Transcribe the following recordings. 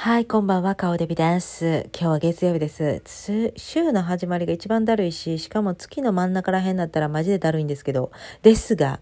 はい、こんばんは、顔デビです。今日は月曜日です。週の始まりが一番だるいし、しかも月の真ん中ら辺だったらマジでだるいんですけど、ですが、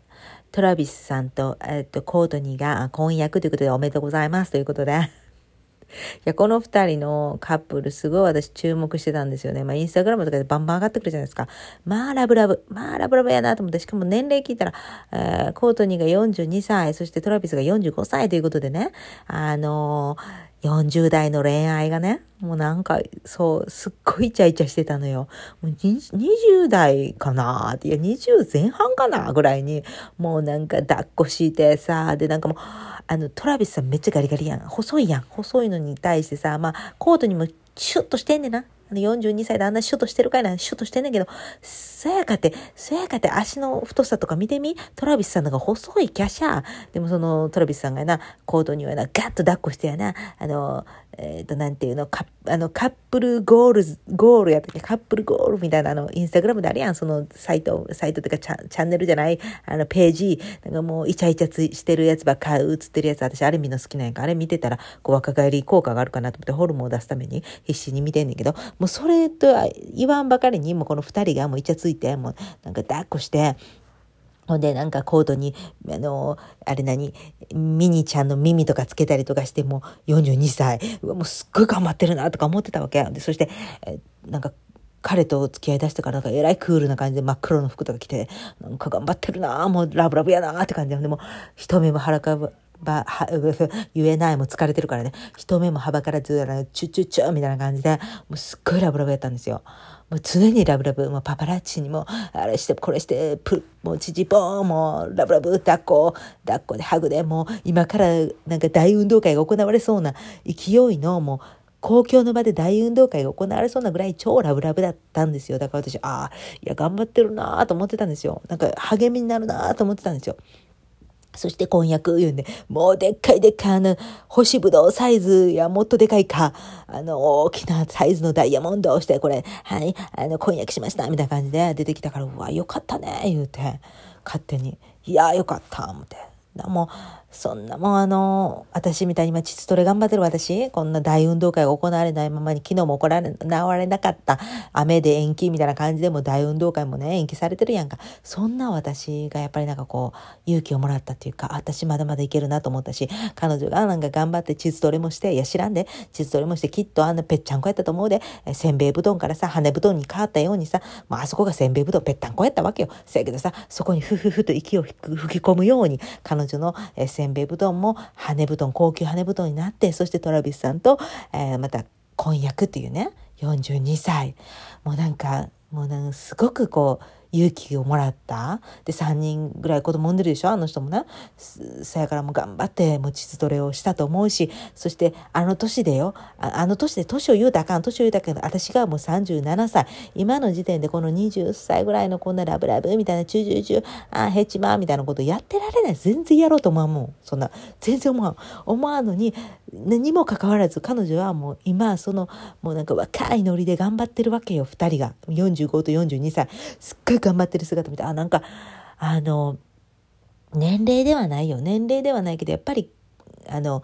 トラビスさんと、えっと、コートニーが婚約ということでおめでとうございますということで、いや、この二人のカップル、すごい私注目してたんですよね。まあ、インスタグラムとかでバンバン上がってくるじゃないですか。まあ、ラブラブ。まあ、ラブラブやなと思って、しかも年齢聞いたら、えー、コートニーが42歳、そしてトラビスが45歳ということでね、あのー、40代の恋愛がね、もうなんか、そう、すっごいイチャイチャしてたのよ。もう20代かなって、いや、20前半かなぐらいに、もうなんか抱っこしてさ、で、なんかもう、あの、トラビスさんめっちゃガリガリやん。細いやん。細いのに対してさ、まあ、コートにもシュッとしてんねんな。42歳であんなシュッとしてるかいな、シュッとしてんねんけど、そやかて、そやかて足の太さとか見てみ、トラビスさんのが細いキャシャー。でもそのトラビスさんがな、コードにはな、ガッと抱っこしてやな、あの、えっ、ー、と、なんていうの、カあのカップルゴール、ゴールやったっけ、カップルゴールみたいな、あの、インスタグラムであるやん、そのサイト、サイトとかチャチャンネルじゃない、あの、ページ、なんかもうイチャイチャつしてるやつばっか映ってるやつ、私あれ見の好きなんやんか、あれ見てたら、こう若返り効果があるかなと思ってホルモンを出すために必死に見てんねんけど、もうそれとは言わんばかりに、もうこの二人がもうイチャついて、もうなんか抱っこして、ほんで、なんかコードに、あの、あれ何、ミニちゃんの耳とかつけたりとかして、もう42歳。もうすっごい頑張ってるなとか思ってたわけ。で、そして、えなんか、彼と付き合いだしてからなんかえらいクールな感じで真っ黒の服とか着て、なんか頑張ってるなもうラブラブやなって感じで、でも、一目も腹かぶ、ば、は、言えない、もう疲れてるからね、一目もはばからず、チュチュチュみたいな感じで、もうすっごいラブラブやったんですよ。もう常にラブラブ、もうパパラッチにも、あれして、これして、プもうチチポーン、もうラブラブ、抱っこ、抱っこでハグで、もう今からなんか大運動会が行われそうな勢いの、もう公共の場で大運動会が行われそうなぐらい超ラブラブだったんですよ。だから私、ああ、いや、頑張ってるなと思ってたんですよ。なんか励みになるなと思ってたんですよ。そして婚約言うんで、もうでっかいでっかいあの、干しぶどうサイズやもっとでかいか、あの、大きなサイズのダイヤモンドをして、これ、はい、あの、婚約しました、みたいな感じで出てきたから、うわ、よかったね、言うて、勝手に、いや、よかった、思って。もう、そんなもんあの、私みたいに今、膣トレ頑張ってる私、こんな大運動会が行われないままに、昨日も行われ、治れなかった雨で延期みたいな感じでも大運動会もね、延期されてるやんか。そんな私がやっぱりなんかこう、勇気をもらったっていうか、私まだまだいけるなと思ったし、彼女がなんか頑張って膣トレもして、いや知らんで、膣トレもして、きっとあんなぺっちゃんこやったと思うで、せんべい布団からさ、羽布団に変わったようにさ、まああそこがせんべい布団ぺったんこやったわけよ。せやけどさ、そこにふふふと息を吹き込むように、彼女のせんべい布団も羽布団、高級羽布団になって、そしてトラビスさんと、えー、また婚約っていうね、42歳。もうなんか、もうなんかすごくこう、勇気をもらった。で、3人ぐらい子供産んでるでしょ？あの人もね。そやからも頑張って持ちトレをしたと思うし、そしてあの年でよ、あの年で年を言うたらあかん、年を言うたらあかん、私がもう37歳、今の時点でこの20歳ぐらいのこんなラブラブみたいな、チュチュチュ、あヘチマみたいなことやってられない。全然やろうと思うもん。そんな、全然思わん。思わんのに、何もかかわらず彼女はもう今そのもうなんか若いノリで頑張ってるわけよ2人が45と42歳すっごい頑張ってる姿見てあなんかあの年齢ではないよ。年齢ではないけどやっぱりあの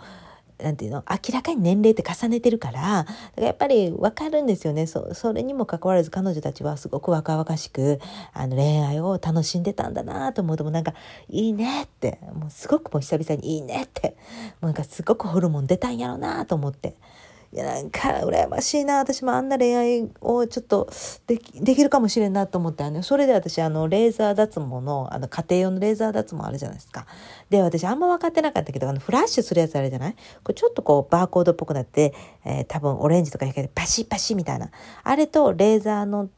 なんていうの？明らかに年齢って重ねてるからだからやっぱり分かるんですよね。そそれにもかかわらず彼女たちはすごく若々しくあの恋愛を楽しんでたんだなと思うともなんかいいねってもうすごくもう久々にいいねってもうなんかすごくホルモン出たんやろうなと思って。いやなんか羨ましいな。私もあんな恋愛をちょっとできるかもしれんなと思ってあのそれで私あのレーザー脱毛のあの家庭用のレーザー脱毛あるじゃないですか。で私あんま分かってなかったけどあのフラッシュするやつあるじゃない？これちょっとこうバーコードっぽくなって、えー、多分オレンジとか光でパシッパシッみたいな。あれとレーザーの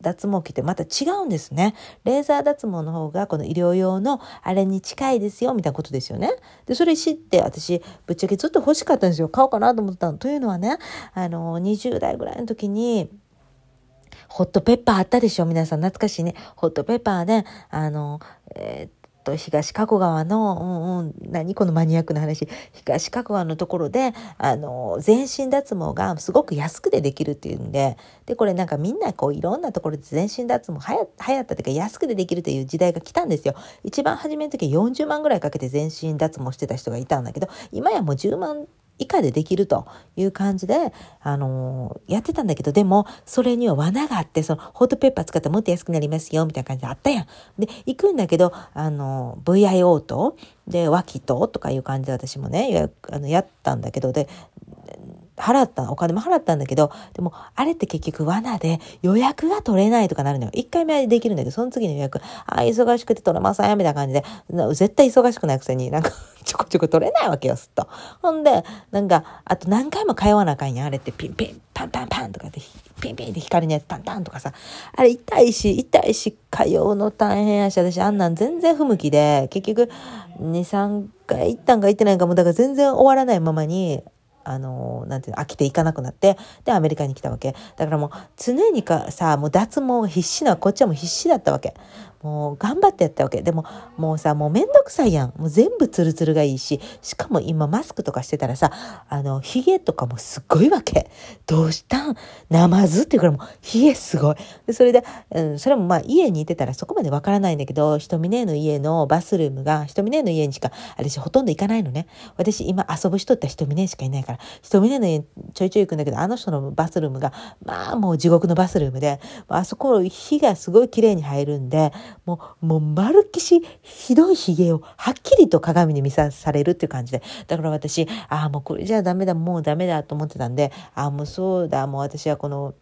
脱毛器ってまた違うんですね。レーザー脱毛の方がこの医療用のあれに近いですよみたいなことですよね。で、それ知って私ぶっちゃけずっと欲しかったんですよ。買おうかなと思ったの。というのはね、あの、20代ぐらいの時に、ホットペッパーあったでしょ皆さん懐かしいね。ホットペッパーで、あの、えー、と東加古川の、うんうん、何このマニアックな話。東加古川のところであの全身脱毛がすごく安くでできるっていうんで。でこれなんかみんなこういろんなところで全身脱毛はや流行ったというか安くでできるという時代が来たんですよ。一番初めの時は40万ぐらいかけて全身脱毛してた人がいたんだけど今やもう10万以下でできるという感じで、あのー、やってたんだけど、でも、それには罠があって、その、ホットペッパー使ったらもっと安くなりますよ、みたいな感じであったやん。で、行くんだけど、あのー、VIO と、で、脇と、とかいう感じで私もね、あのやったんだけど、で、払った、お金も払ったんだけど、でも、あれって結局罠で予約が取れないとかなるのよ。一回目はできるんだけど、その次の予約、あ、忙しくて取れません、みたいな感じで、絶対忙しくないくせになんか ちょこちょこ取れないわけよ、すっと。ほんで、なんか、あと何回も通わなあかんや、あれってピンピン、パンパンパンとかで、ピンピンって光のやつパンパンとかさ、あれ痛いし、痛いし、通うの大変やし、私あんなん全然不向きで、結局、2、3回行ったんか行ってないかも、だから全然終わらないままに、あの、なんていうの、飽きていかなくなって、で、アメリカに来たわけ。だからもう、常にかさ、もう脱毛必死な、こっちはもう必死だったわけ。もう頑張ってやったわけ。でも、もうさ、もうめんどくさいやん。もう全部ツルツルがいいし、しかも今マスクとかしてたらさ、あの、髭とかもすごいわけ。どうしたん？ナマズっていうからもう、髭すごい。で、それで、うん、それもまあ家にいてたらそこまでわからないんだけど、ひとみねの家のバスルームが、ひとみねの家にしか、私ほとんど行かないのね。私今遊ぶ人ってひとみねしかいないから、ひとみねの家ちょいちょい行くんだけど、あの人のバスルームが、まあもう地獄のバスルームで、あそこ火がすごい綺麗に入るんで、もう、もう丸っきしひどいひげをはっきりと鏡に見さされるっていう感じで。だから私、ああ、もうこれじゃダメだ、もうダメだと思ってたんで、ああ、もうそうだ、もう私はこの、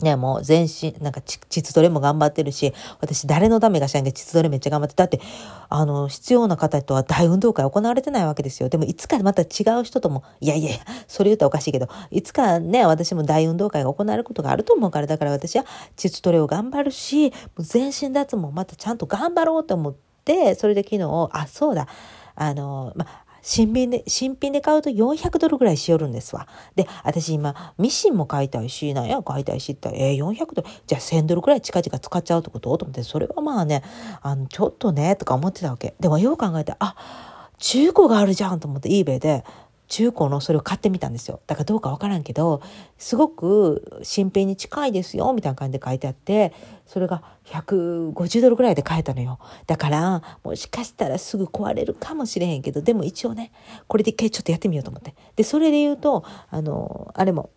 ね、もう全身、なんか膣トレも頑張ってるし、私誰のためがしないんで膣トレめっちゃ頑張って、だって、あの、必要な方とは大運動会行われてないわけですよ。でもいつかまた違う人とも、いやいやいや、それ言うとおかしいけど、いつかね、私も大運動会が行われることがあると思うから、だから私は膣トレを頑張るし、全身脱毛またちゃんと頑張ろうと思って、それで昨日、あ、そうだ、あの、まあ新品で、新品で買うと400ドルぐらいしよるんですわ。で、私今、ミシンも買いたいし、なんや？買いたいしって言ったら、えー、400ドル、じゃあ1000ドルぐらい近々使っちゃうってこと？と思って、それはまあね、あの、ちょっとね、とか思ってたわけ。でもよう考えて、あ、中古があるじゃんと思って eBay で中古のそれを買ってみたんですよ。だからどうかわからんけど、すごく新品に近いですよ、みたいな感じで書いてあって、それが150ドルぐらいで買えたのよ。だから、もしかしたらすぐ壊れるかもしれへんけど、でも一応ね、これで一回ちょっとやってみようと思って。で、それで言うと、あの、あれも、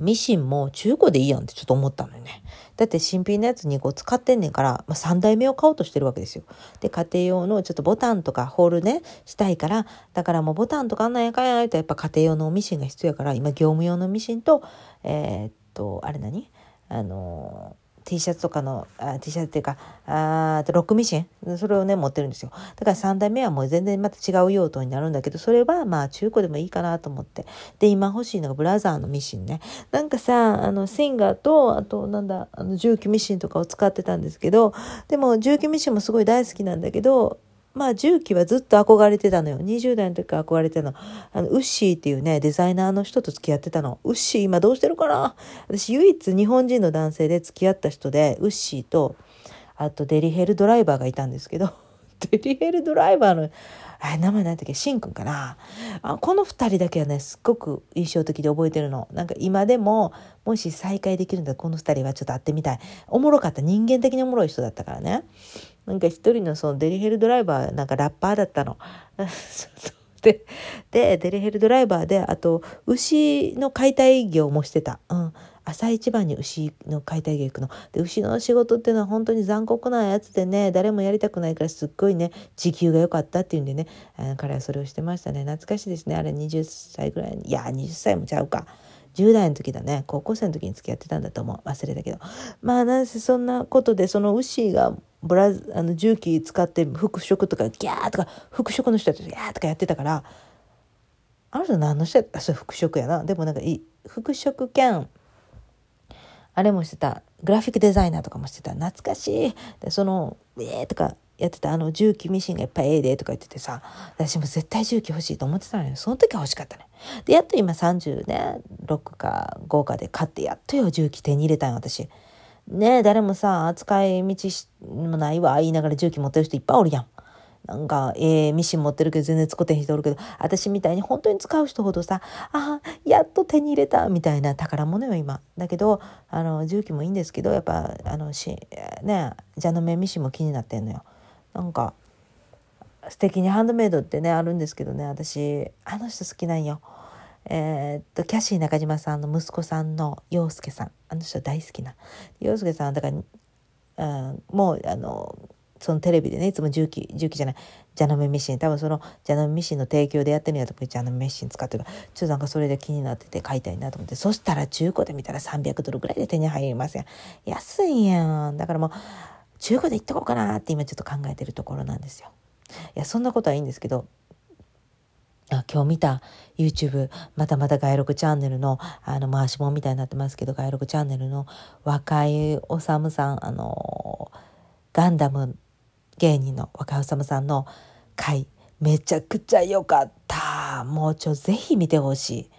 ミシンも中古でいいやんってちょっと思ったのよね。だって新品のやつ2個使ってんねんから、まあ、3代目を買おうとしてるわけですよ。で、家庭用のちょっとボタンとかホールね、したいから、だからもうボタンとかあんなんやかんやないとやっぱ家庭用のミシンが必要やから、今業務用のミシンと、えー、っと、あれ何？あのー T シャツとかのあ T シャツっていうかあとロックミシン？それをね持ってるんですよ。だから3代目はもう全然また違う用途になるんだけどそれはまあ中古でもいいかなと思って。で今欲しいのがブラザーのミシンね。なんかさあのシンガーとあとなんだあの重機ミシンとかを使ってたんですけどでも重機ミシンもすごい大好きなんだけどまあ重機はずっと憧れてたのよ。20代の時から憧れてたの。あの、ウッシーっていうね、デザイナーの人と付き合ってたの。ウッシー今どうしてるかな？私唯一日本人の男性で付き合った人で、ウッシーと、あとデリヘルドライバーがいたんですけど、デリヘルドライバーの、あ名前何だっけ？シンくんかな？あこの2人だけはねすっごく印象的で覚えてるの。なんか今でももし再会できるんだこの2人はちょっと会ってみたい。おもろかった。人間的におもろい人だったからね。なんか一人のそのデリヘルドライバーなんかラッパーだったの。ででデリヘルドライバーであと牛の解体業もしてた。うん朝一番に牛の解体業行くの。で、牛の仕事っていうのは本当に残酷なやつでね、誰もやりたくないからすっごいね、時給が良かったっていうんでね、彼はそれをしてましたね。懐かしいですね。あれ20歳ぐらい。いや、20歳もちゃうか。10代の時だね。高校生の時に付き合ってたんだと思う。忘れたけど。まあなんせそんなことでそのウッシーがブラあの重機使って服飾とかギャーとか服飾の人たちギャーとかやってたからあの人何の人やそれ服飾やな。でもなんかい服飾兼あれもしてた。グラフィックデザイナーとかもしてた。懐かしい。でその「えー」とかやってたあの重機ミシンがいっぱいええでとか言っててさ私も絶対重機欲しいと思ってたのよその時は欲しかったねでやっと今30ね6か5かで買ってやっとよ重機手に入れたん私ねえ誰もさ使い道もないわ言いながら重機持ってる人いっぱいおるやんなんか、ええー、ミシン持ってるけど全然使ってへん人おるけど、私みたいに本当に使う人ほどさ、ああ、やっと手に入れたみたいな宝物よ、今。だけど、あの、重機もいいんですけど、やっぱ、あの、し、ね、蛇の目ミシンも気になってんのよ。なんか素敵にハンドメイドってねあるんですけどね私あの人好きなんよ。えー、っとキャシー中島さんの息子さんの洋介さん。あの人大好きな。洋介さんだから、うん、もうあのそのテレビでねいつも重機重機じゃないジャナメミシン。多分そのジャナメミシンの提供でやってるんやと思ってジャナメミシン使ってるから。ちょっとなんかそれで気になってて買いたいなと思って。そしたら中古で見たら300ドルぐらいで手に入りますやん。安いやん。だからもう中古で行っとこうかなって今ちょっと考えてるところなんですよ。いやそんなことはいいんですけどあ今日見た YouTube またまた外録チャンネルのあの回しもんみたいになってますけど外録チャンネルの若井治さむさんあのガンダム芸人の若井治さんの回めちゃくちゃ良かった。もうちょぜひ見てほしい。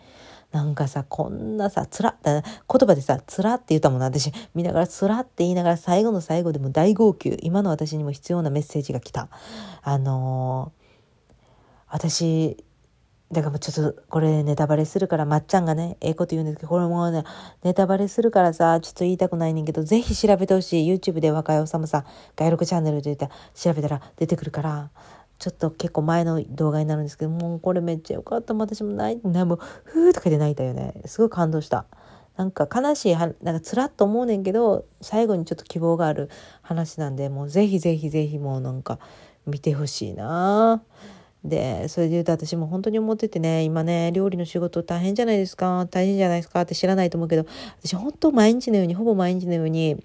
なんかさこんなさつら言葉でさつらって言ったもんな私。見ながらつらって言いながら最後の最後でも大号泣。今の私にも必要なメッセージが来た。あのー、私だからもうちょっとこれネタバレするからまっちゃんがねええこと言うんですけどこれもねネタバレするからさちょっと言いたくないねんけどぜひ調べてほしい。YouTube で若いおさんさん外録チャンネルで言ったら調べたら出てくるからちょっと結構前の動画になるんですけどもうこれめっちゃよかった。私も泣いてもうふーとかで泣いたよね。すごい感動した。なんか悲しいなんかつらっと思うねんけど最後にちょっと希望がある話なんでもうぜひぜひぜひもうなんか見てほしいな。でそれで言うと私も本当に思っててね今ね料理の仕事大変じゃないですか？大変じゃないですか？って知らないと思うけど私本当毎日のようにほぼ毎日のように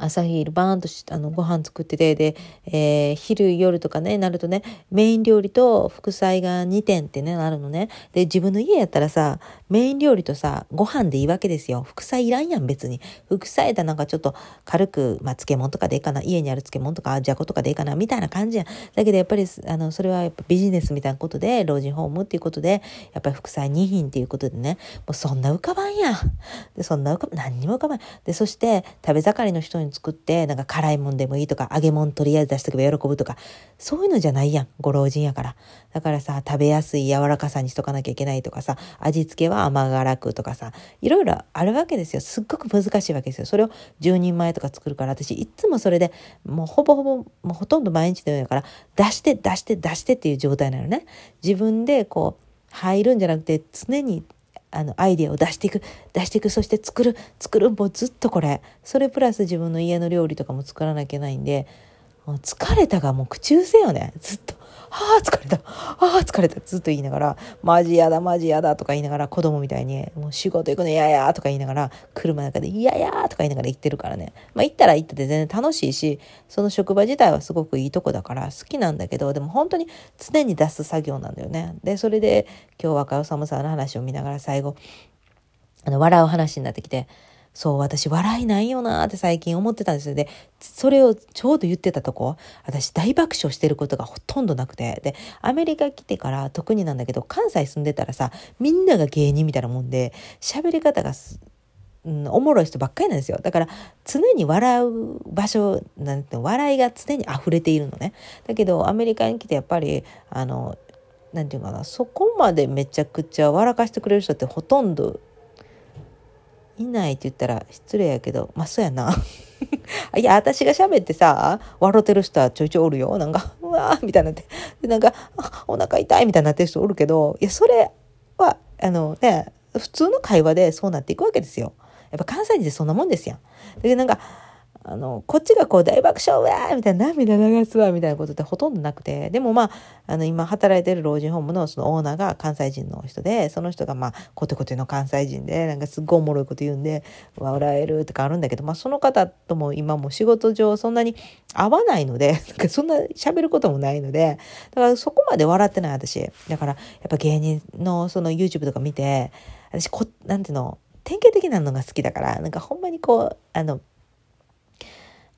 朝昼バーンとあのご飯作っててで、えー、昼夜とかねなるとねメイン料理と副菜が2点ってねなるのね。で自分の家やったらさメイン料理とさご飯でいいわけですよ。副菜いらんやん別に。副菜だなんかちょっと軽く、まあ、漬物とかでいいかな家にある漬物とかじゃことかでいいかなみたいな感じやん。だけどやっぱりあのそれはやっぱビジネスみたいなことで老人ホームっていうことでやっぱり副菜2品っていうことでねもうそんな浮かばんやん。でそんな浮かばん何にも浮かばん。でそして食べ盛りの人に作って、なんか辛いもんでもいいとか、揚げ物とりあえず出しとけば喜ぶとか、そういうのじゃないやん、ご老人やから。だからさ、食べやすい柔らかさにしとかなきゃいけないとかさ、味付けは甘辛くとかさ、いろいろあるわけですよ。すっごく難しいわけですよ。それを10人前とか作るから、私いつもそれで、もうほぼほぼ、もうほとんど毎日のようだから、出して出して出してっていう状態なのね。自分でこう、入るんじゃなくて、常にあのアイデアを出していく出していくそして作る作るもうずっとこれ。それプラス自分の家の料理とかも作らなきゃいけないんでもう疲れたがもう口癖よね。ずっと。ああ、疲れた。ああ、疲れた。ずっと言いながら、マジやだ、マジやだとか言いながら、子供みたいに、もう仕事行くの嫌やとか言いながら、車の中で嫌やとか言いながら行ってるからね。まあ行ったら行ってて全然楽しいし、その職場自体はすごくいいとこだから好きなんだけど、でも本当に常に出す作業なんだよね。で、それで今日は川治さんの話を見ながら最後、あの、笑う話になってきて、そう、私笑いないよなって最近思ってたんですよ。で、それをちょうど言ってたとこ、私大爆笑してることがほとんどなくて。で、アメリカ来てから特になんだけど、関西住んでたらさ、みんなが芸人みたいなもんで、喋り方がうん、おもろい人ばっかりなんですよ。だから常に笑う場所なんて笑いが常に溢れているのね。だけどアメリカに来てやっぱりあのなんていうかなそこまでめちゃくちゃ笑かしてくれる人ってほとんどいないって言ったら失礼やけど、まあそうやな。いや、私が喋ってさ、笑ってる人はちょいちょいおるよ。なんか、うわーみたいになって。で、なんか、お腹痛いみたいになってる人おるけど、いや、それは、あのね、普通の会話でそうなっていくわけですよ。やっぱ関西人ってそんなもんですやん。で、なんか、あの、こっちがこう大爆笑うわーみたいな涙流すわみたいなことってほとんどなくて、でもまあ、あの、今働いてる老人ホームのそのオーナーが関西人の人で、その人がまあ、コテコテの関西人で、なんかすっごいおもろいこと言うんで、笑えるとかあるんだけど、まあその方とも今も仕事上そんなに合わないので、なんかそんな喋ることもないので、だからそこまで笑ってない私。だからやっぱ芸人のその YouTube とか見て、私こ、なんていうの、典型的なのが好きだから、なんかほんまにこう、あの、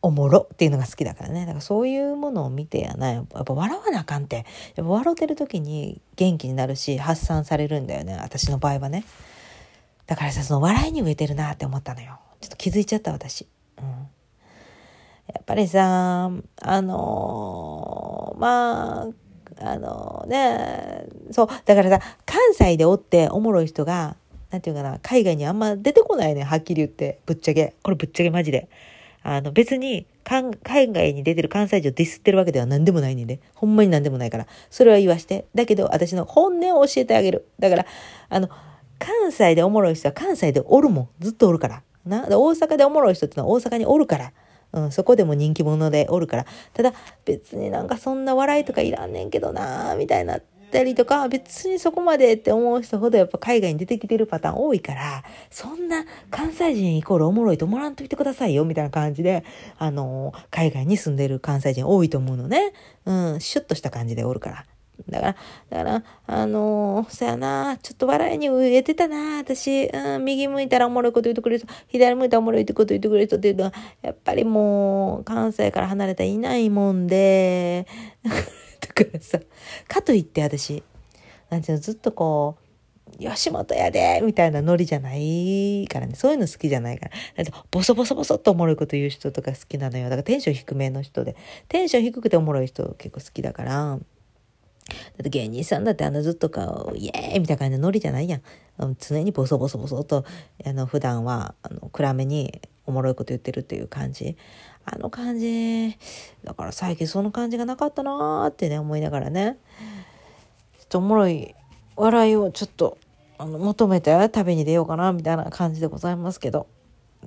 おもろっていうのが好きだからね。だからそういうものを見てやな。やっぱ笑わなあかんって。やっぱ笑ってる時に元気になるし、発散されるんだよね。私の場合はね。だからさ、その笑いに植えてるなって思ったのよ。ちょっと気づいちゃった、私。うん。やっぱりさ、あのー、まあ、あのー、ね、そう、だからさ、関西でおっておもろい人が、なんていうかな、海外にあんま出てこないね、はっきり言って。ぶっちゃけ。これぶっちゃけマジで。あの別に海外に出てる関西人をディスってるわけでは何でもないんで。ほんまに何でもないから。それは言わして。だけど、私の本音を教えてあげる。だから、あの、関西でおもろい人は関西でおるもん。ずっとおるから。な。大阪でおもろい人ってのは大阪におるから。うん、そこでも人気者でおるから。ただ、別になんかそんな笑いとかいらんねんけどなみたいなったりとか、別にそこまでって思う人ほどやっぱ海外に出てきてるパターン多いから、そんな関西人イコールおもろいと思わんといてくださいよ、みたいな感じで、あの、海外に住んでる関西人多いと思うのね。うん、シュッとした感じでおるから。だから、だから、あのー、そやな、ちょっと笑いに飢えてたな、私、うん、右向いたらおもろいこと言ってくれる人、左向いたらおもろいってこと言ってくれる人っていうのは、やっぱりもう、関西から離れたらいないもんで、からさ、かといって私、なんていうの、ずっとこう、吉本やでみたいなノリじゃないからね。そういうの好きじゃないから。だってボソボソボソっとおもろいこと言う人とか好きなのよ。だからテンション低めの人で。テンション低くておもろい人結構好きだから。だって芸人さんだってあのずっとか、イエーイみたいな感じのノリじゃないやん。常にボソボソボソと、あの、普段は、あの、暗めにおもろいこと言ってるっていう感じ。あの感じ。だから最近その感じがなかったなーってね、思いながらね。ちょっとおもろい笑いをちょっとあの求めて旅に出ようかなみたいな感じでございますけど。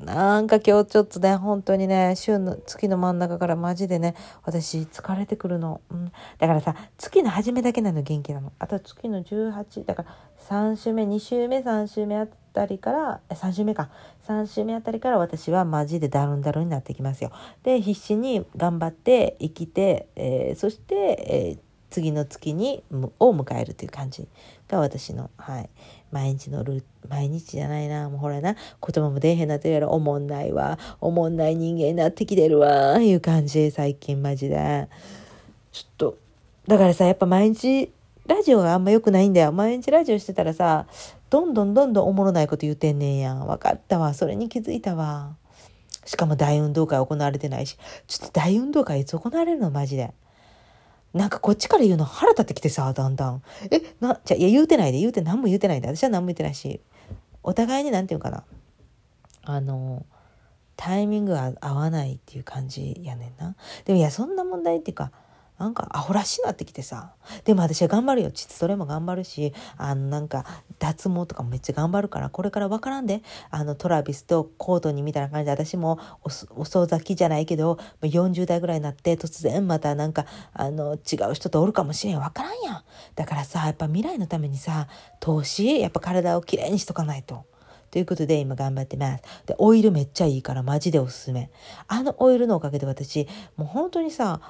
なんか今日ちょっとね、本当にね、週の月の真ん中からマジでね、私疲れてくるの。うん。だからさ、月の初めだけなの元気なの。あと月の18、だから3週目、2週目、3週目あたりから、3週目か。3週目あたりから私はマジでダルンダルンになってきますよ。で、必死に頑張って生きて、えー、そして、えー次の月にを迎えるという感じが私の、はい、毎日のル毎日じゃないな。もうほらな。言葉も出えへんなってるやろおもんないわ。おもんない人間になってきてるわ。いう感じ。最近マジで。ちょっとだからさやっぱ毎日ラジオがあんま良くないんだよ。毎日ラジオしてたらさどんどんどんどんおもろないこと言うてんねんやん分かったわそれに気づいたわしかも大運動会行われてないしちょっと大運動会いつ行われるの？マジで。なんかこっちから言うの腹立ってきてさ、だんだん。え、な、じゃいや言うてないで、言うて何も言うてないで。私は何も言ってないし、お互いに何て言うかな。あの、タイミングが合わないっていう感じやねんな。でもいや、そんな問題っていうか、なんかアホらしいなってきてさ。でも私は頑張るよ。膣トレも頑張るし、あのなんか脱毛とかもめっちゃ頑張るから、これからわからんで。あのトラビスとコートにみたいな感じで私も遅咲きじゃないけど、40代ぐらいになって突然またなんかあの違う人とおるかもしれん。わからんやん。だからさ、やっぱ未来のためにさ、投資、やっぱ体をきれいにしとかないと。ということで今頑張ってます。で、オイルめっちゃいいからマジでおすすめ。あのオイルのおかげで私、もう本当にさ、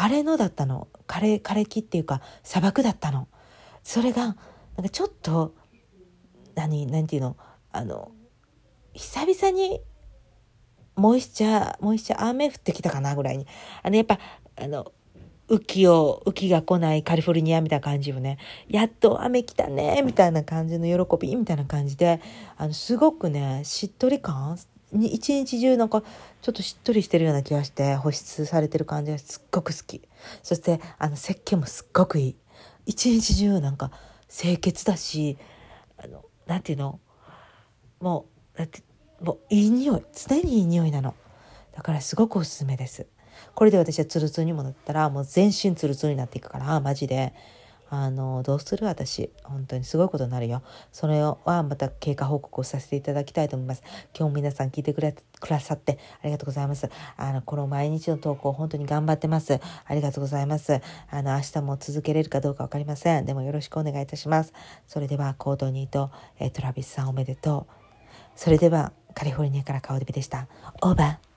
荒れ野だったの。枯れ枯れ木っていうか砂漠だったの。それがなんかちょっと何何て言うの？あの久々にモイスチャーモイスチャー雨降ってきたかなぐらいに。あのやっぱあの雨季を、雨季が来ないカリフォルニアみたいな感じをね、やっと雨来たね、みたいな感じの喜び、みたいな感じで、あの、すごくね、しっとり感一日中なんかちょっとしっとりしてるような気がして保湿されてる感じがすっごく好き。そしてあの石鹸もすっごくいい。一日中なんか清潔だしあのなんていうの？もうだってもういい匂い。常にいい匂いなの。だからすごくおすすめです。これで私はツルツルにもなったらもう全身ツルツルになっていくからマジで。あのどうする私。本当にすごいことになるよ。それはまた経過報告をさせていただきたいと思います。今日皆さん聞いてくれくださってありがとうございます。あのこの毎日の投稿本当に頑張ってます。ありがとうございます。あの明日も続けれるかどうか分かりません。でもよろしくお願いいたします。それではコードニーと、えトラビスさんおめでとう。それではカリフォルニアから顔デビでした。オーバー。